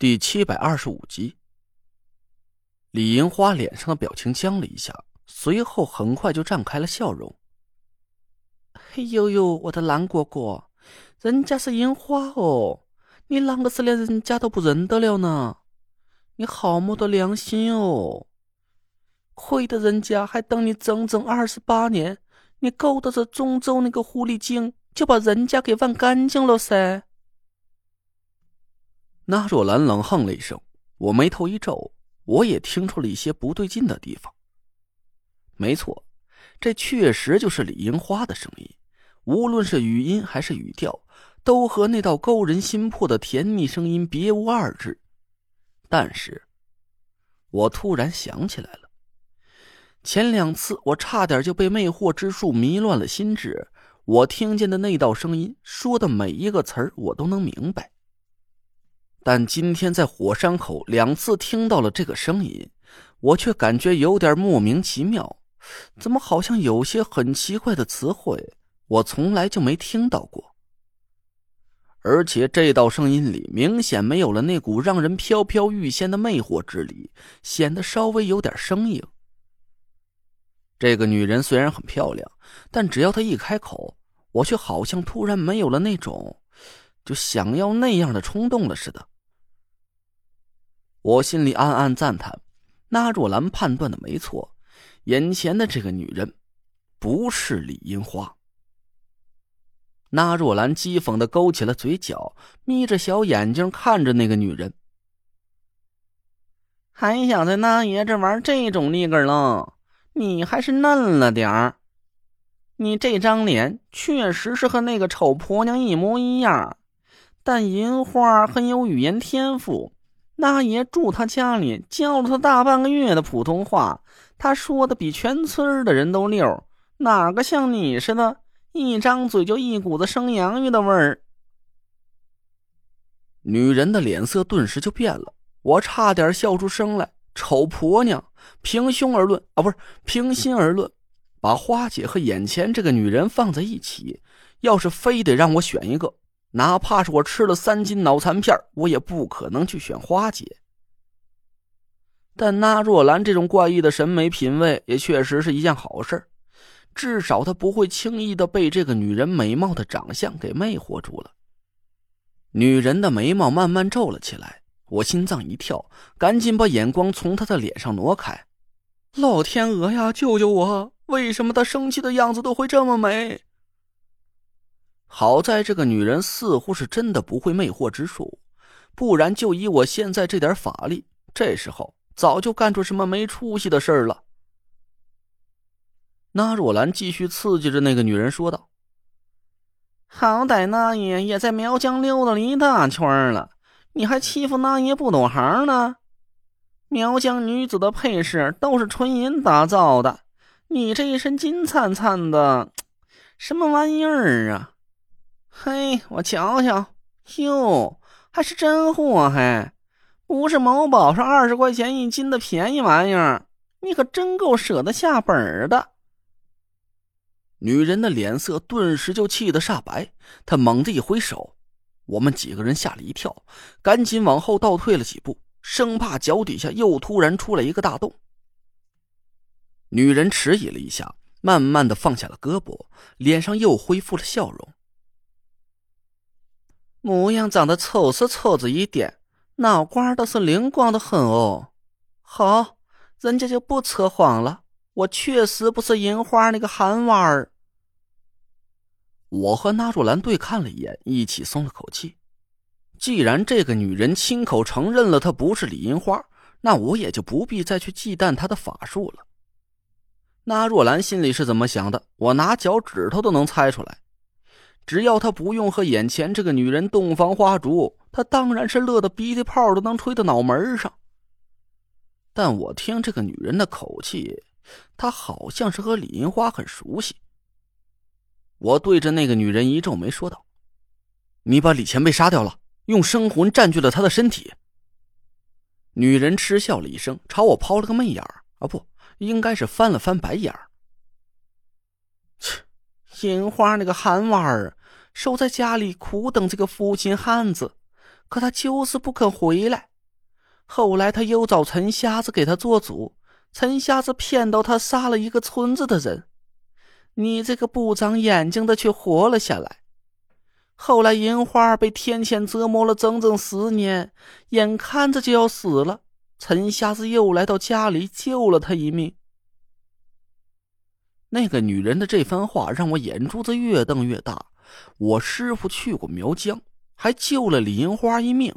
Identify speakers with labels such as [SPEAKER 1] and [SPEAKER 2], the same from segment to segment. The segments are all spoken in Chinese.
[SPEAKER 1] 第七百二十五集，李银花脸上的表情僵了一下，随后很快就绽开了笑容。
[SPEAKER 2] 嘿呦呦，我的蓝果果，人家是银花哦，你啷个是连人家都不认得了呢？你好没得良心哦！亏得人家还等你整整二十八年，你勾搭着中州那个狐狸精，就把人家给玩干净了噻。
[SPEAKER 1] 那若兰冷哼了一声，我眉头一皱，我也听出了一些不对劲的地方。没错，这确实就是李樱花的声音，无论是语音还是语调，都和那道勾人心魄的甜蜜声音别无二致。但是，我突然想起来了，前两次我差点就被魅惑之术迷乱了心智，我听见的那道声音说的每一个词儿，我都能明白。但今天在火山口两次听到了这个声音，我却感觉有点莫名其妙。怎么好像有些很奇怪的词汇，我从来就没听到过。而且这道声音里明显没有了那股让人飘飘欲仙的魅惑之力，显得稍微有点生硬。这个女人虽然很漂亮，但只要她一开口，我却好像突然没有了那种就想要那样的冲动了似的。我心里暗暗赞叹，那若兰判断的没错，眼前的这个女人不是李樱花。那若兰讥讽的勾起了嘴角，眯着小眼睛看着那个女人，
[SPEAKER 2] 还想在那爷这玩这种腻个了？你还是嫩了点儿。你这张脸确实是和那个丑婆娘一模一样，但银花很有语言天赋。那爷住他家里，教了他大半个月的普通话，他说的比全村的人都溜，哪个像你似的，一张嘴就一股子生洋芋的味儿。
[SPEAKER 1] 女人的脸色顿时就变了，我差点笑出声来。丑婆娘，平胸而论啊，不是平心而论，把花姐和眼前这个女人放在一起，要是非得让我选一个。哪怕是我吃了三斤脑残片，我也不可能去选花姐。但那若兰这种怪异的审美品味，也确实是一件好事至少她不会轻易的被这个女人美貌的长相给魅惑住了。女人的眉毛慢慢皱了起来，我心脏一跳，赶紧把眼光从她的脸上挪开。老天鹅呀，救救我！为什么她生气的样子都会这么美？好在这个女人似乎是真的不会魅惑之术，不然就以我现在这点法力，这时候早就干出什么没出息的事儿了。那若兰继续刺激着那个女人说道：“
[SPEAKER 2] 好歹那爷也在苗疆溜达了一大圈了，你还欺负那爷不懂行呢？苗疆女子的配饰都是纯银打造的，你这一身金灿灿的，什么玩意儿啊？”嘿，我瞧瞧，哟，还是真货，还不是某宝上二十块钱一斤的便宜玩意儿。你可真够舍得下本的。
[SPEAKER 1] 女人的脸色顿时就气得煞白，她猛地一挥手，我们几个人吓了一跳，赶紧往后倒退了几步，生怕脚底下又突然出来一个大洞。女人迟疑了一下，慢慢的放下了胳膊，脸上又恢复了笑容。
[SPEAKER 2] 模样长得丑是丑着一点，脑瓜倒是灵光的很哦。好，人家就不扯谎了，我确实不是银花那个憨娃儿。
[SPEAKER 1] 我和纳若兰对看了一眼，一起松了口气。既然这个女人亲口承认了她不是李银花，那我也就不必再去忌惮她的法术了。纳若兰心里是怎么想的，我拿脚趾头都能猜出来。只要他不用和眼前这个女人洞房花烛，他当然是乐得鼻涕泡都能吹到脑门上。但我听这个女人的口气，她好像是和李银花很熟悉。我对着那个女人一皱眉，说道：“你把李前辈杀掉了，用生魂占据了他的身体。”女人嗤笑了一声，朝我抛了个媚眼儿，啊，不，应该是翻了翻白眼儿。
[SPEAKER 2] 切。银花那个憨娃儿，守在家里苦等这个负心汉子，可他就是不肯回来。后来他又找陈瞎子给他做主，陈瞎子骗到他杀了一个村子的人，你这个不长眼睛的却活了下来。后来银花被天谴折磨了整整十年，眼看着就要死了，陈瞎子又来到家里救了他一命。
[SPEAKER 1] 那个女人的这番话让我眼珠子越瞪越大。我师傅去过苗疆，还救了李银花一命。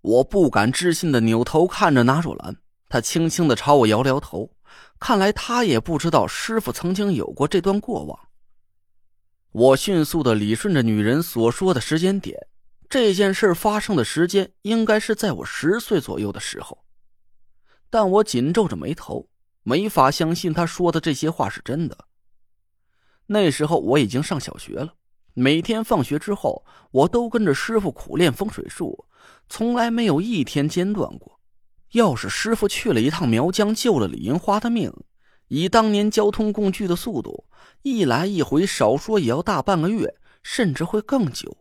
[SPEAKER 1] 我不敢置信的扭头看着纳若兰，她轻轻的朝我摇摇头，看来她也不知道师傅曾经有过这段过往。我迅速的理顺着女人所说的时间点，这件事发生的时间应该是在我十岁左右的时候，但我紧皱着眉头。没法相信他说的这些话是真的。那时候我已经上小学了，每天放学之后，我都跟着师傅苦练风水术，从来没有一天间断过。要是师傅去了一趟苗疆，救了李银花的命，以当年交通工具的速度，一来一回，少说也要大半个月，甚至会更久。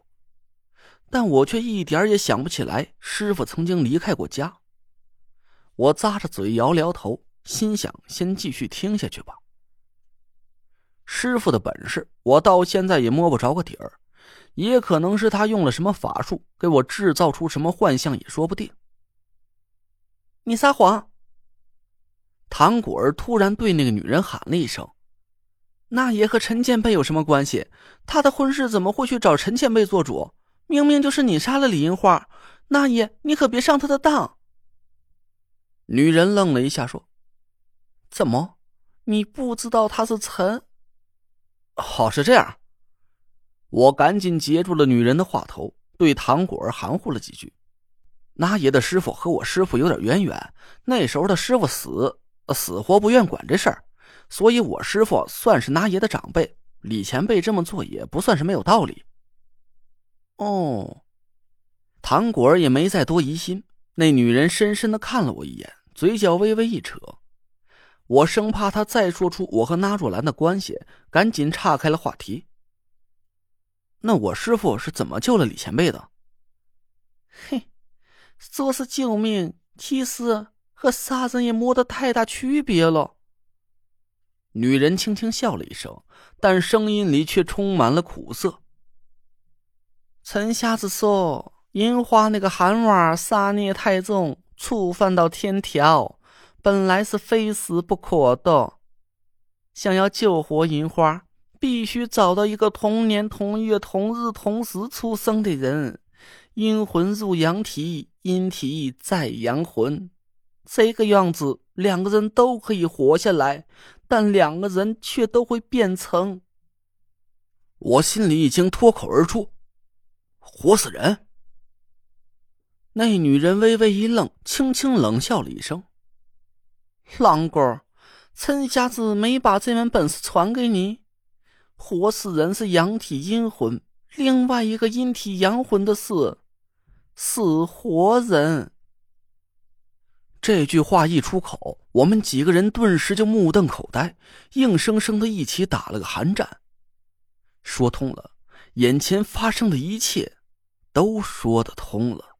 [SPEAKER 1] 但我却一点也想不起来师傅曾经离开过家。我咂着嘴，摇摇头。心想，先继续听下去吧。师傅的本事，我到现在也摸不着个底儿，也可能是他用了什么法术，给我制造出什么幻象也说不定。
[SPEAKER 2] 你撒谎！
[SPEAKER 1] 唐果儿突然对那个女人喊了一声：“
[SPEAKER 2] 那爷和陈建贝有什么关系？他的婚事怎么会去找陈建贝做主？明明就是你杀了李银花！那爷，你可别上他的当！”
[SPEAKER 1] 女人愣了一下，说。
[SPEAKER 2] 怎么？你不知道他是陈？
[SPEAKER 1] 好，是这样。我赶紧截住了女人的话头，对唐果儿含糊了几句。那爷的师傅和我师傅有点渊源，那时候的师傅死，死活不愿管这事儿，所以我师傅算是那爷的长辈。李前辈这么做也不算是没有道理。
[SPEAKER 2] 哦，
[SPEAKER 1] 唐果儿也没再多疑心。那女人深深的看了我一眼，嘴角微微一扯。我生怕他再说出我和纳若兰的关系，赶紧岔开了话题。那我师傅是怎么救了李前辈的？
[SPEAKER 2] 嘿，说是救命，其实和杀人也没得太大区别了。
[SPEAKER 1] 女人轻轻笑了一声，但声音里却充满了苦涩。
[SPEAKER 2] 陈瞎子说：“银花那个憨娃杀孽太重，触犯到天条。”本来是非死不可的，想要救活银花，必须找到一个同年同月同日同时出生的人，阴魂入阳体，阴体在阳魂，这个样子两个人都可以活下来，但两个人却都会变成……
[SPEAKER 1] 我心里已经脱口而出：“活死人！”那女人微微一愣，轻轻冷笑了一声。
[SPEAKER 2] 狼哥，陈瞎子没把这门本事传给你。活死人是阳体阴魂，另外一个阴体阳魂的是死活人。
[SPEAKER 1] 这句话一出口，我们几个人顿时就目瞪口呆，硬生生的一起打了个寒战。说通了，眼前发生的一切都说得通了。